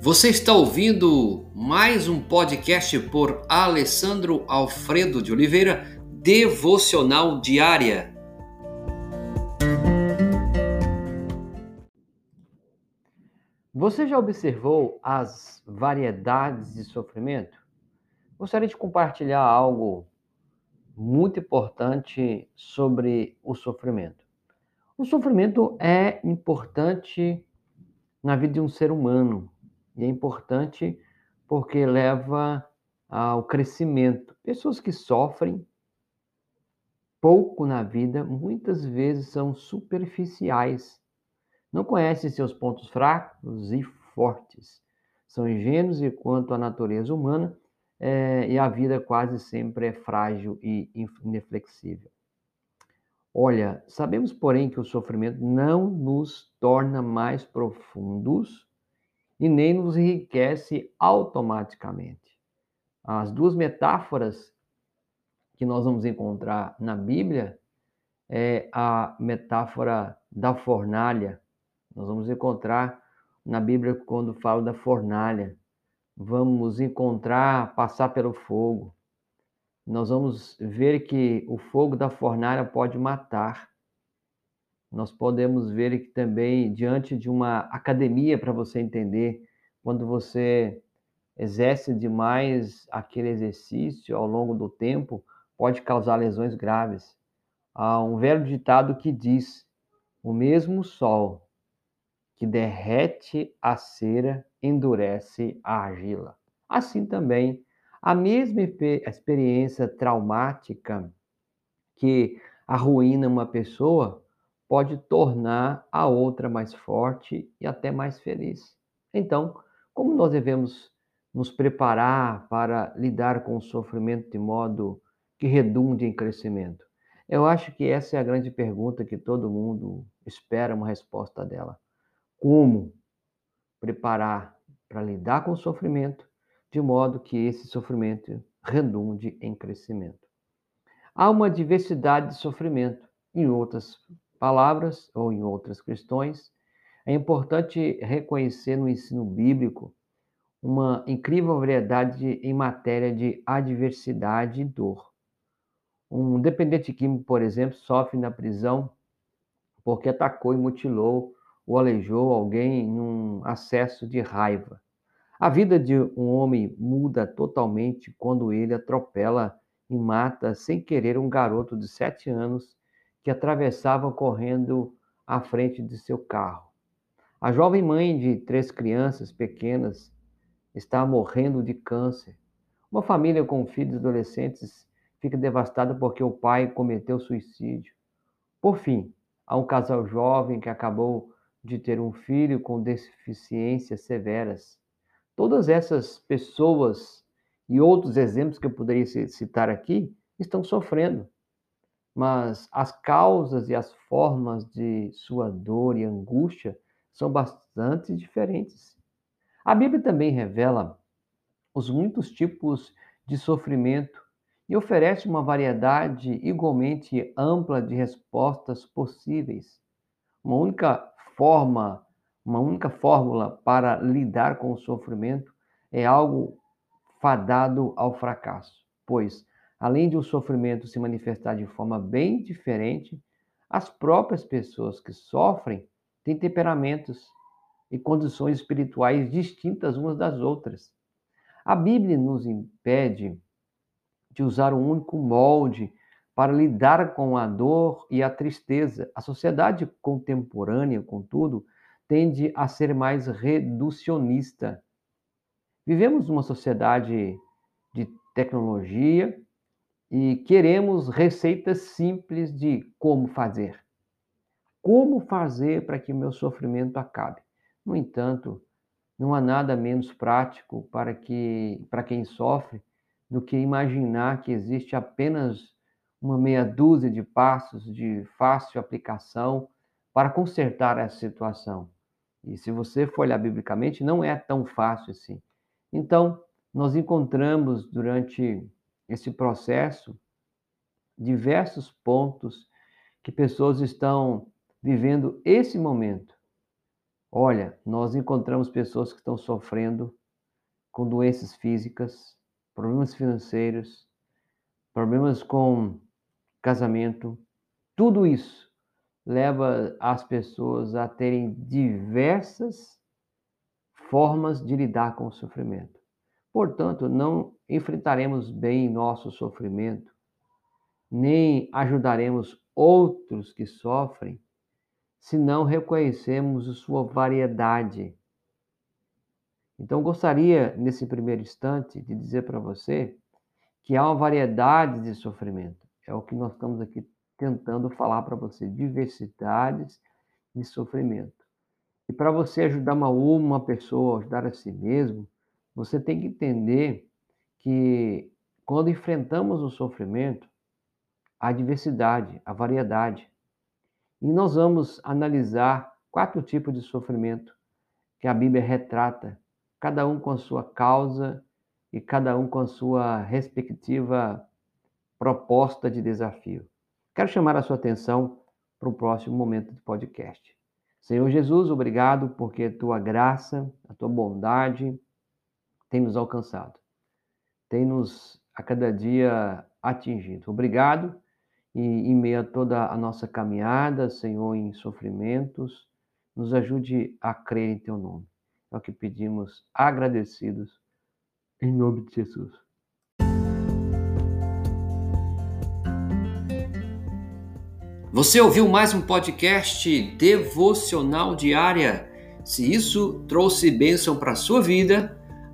Você está ouvindo mais um podcast por Alessandro Alfredo de Oliveira, Devocional Diária. Você já observou as variedades de sofrimento? Gostaria de compartilhar algo muito importante sobre o sofrimento. O sofrimento é importante na vida de um ser humano, e é importante porque leva ao crescimento. Pessoas que sofrem pouco na vida, muitas vezes são superficiais. Não conhecem seus pontos fracos e fortes. São ingênuos e quanto à natureza humana, é, e a vida quase sempre é frágil e inflexível. Olha, sabemos, porém, que o sofrimento não nos torna mais profundos e nem nos enriquece automaticamente. As duas metáforas que nós vamos encontrar na Bíblia é a metáfora da fornalha. Nós vamos encontrar na Bíblia quando fala da fornalha. Vamos encontrar passar pelo fogo. Nós vamos ver que o fogo da fornalha pode matar nós podemos ver que também, diante de uma academia, para você entender, quando você exerce demais aquele exercício ao longo do tempo, pode causar lesões graves. Há um velho ditado que diz: o mesmo sol que derrete a cera endurece a argila. Assim também, a mesma experiência traumática que arruína uma pessoa pode tornar a outra mais forte e até mais feliz. Então, como nós devemos nos preparar para lidar com o sofrimento de modo que redunde em crescimento? Eu acho que essa é a grande pergunta que todo mundo espera uma resposta dela. Como preparar para lidar com o sofrimento de modo que esse sofrimento redunde em crescimento? Há uma diversidade de sofrimento. Em outras palavras ou em outras questões, é importante reconhecer no ensino bíblico uma incrível variedade em matéria de adversidade e dor. Um dependente químico, por exemplo, sofre na prisão porque atacou e mutilou ou aleijou alguém num acesso de raiva. A vida de um homem muda totalmente quando ele atropela e mata sem querer um garoto de sete anos que atravessava correndo à frente de seu carro. A jovem mãe de três crianças pequenas está morrendo de câncer. Uma família com filhos adolescentes fica devastada porque o pai cometeu suicídio. Por fim, há um casal jovem que acabou de ter um filho com deficiências severas. Todas essas pessoas e outros exemplos que eu poderia citar aqui estão sofrendo mas as causas e as formas de sua dor e angústia são bastante diferentes. A Bíblia também revela os muitos tipos de sofrimento e oferece uma variedade igualmente ampla de respostas possíveis. Uma única forma, uma única fórmula para lidar com o sofrimento é algo fadado ao fracasso, pois além de o sofrimento se manifestar de forma bem diferente, as próprias pessoas que sofrem têm temperamentos e condições espirituais distintas umas das outras. A Bíblia nos impede de usar um único molde para lidar com a dor e a tristeza. A sociedade contemporânea, contudo, tende a ser mais reducionista. Vivemos numa sociedade de tecnologia, e queremos receitas simples de como fazer. Como fazer para que o meu sofrimento acabe? No entanto, não há nada menos prático para que para quem sofre do que imaginar que existe apenas uma meia dúzia de passos de fácil aplicação para consertar essa situação. E se você for olhar biblicamente, não é tão fácil assim. Então, nós encontramos durante esse processo diversos pontos que pessoas estão vivendo esse momento Olha, nós encontramos pessoas que estão sofrendo com doenças físicas, problemas financeiros, problemas com casamento. Tudo isso leva as pessoas a terem diversas formas de lidar com o sofrimento. Portanto, não enfrentaremos bem nosso sofrimento, nem ajudaremos outros que sofrem, se não reconhecemos sua variedade. Então, gostaria, nesse primeiro instante, de dizer para você que há uma variedade de sofrimento. É o que nós estamos aqui tentando falar para você, diversidades de sofrimento. E para você ajudar uma, uma pessoa a ajudar a si mesmo, você tem que entender que quando enfrentamos o sofrimento, a diversidade, a variedade. E nós vamos analisar quatro tipos de sofrimento que a Bíblia retrata, cada um com a sua causa e cada um com a sua respectiva proposta de desafio. Quero chamar a sua atenção para o próximo momento do podcast. Senhor Jesus, obrigado porque tua graça, a tua bondade tem nos alcançado, tem nos a cada dia atingido. Obrigado e em meio a toda a nossa caminhada, Senhor, em sofrimentos, nos ajude a crer em teu nome. É o que pedimos agradecidos em nome de Jesus. Você ouviu mais um podcast devocional diária? Se isso trouxe bênção para a sua vida,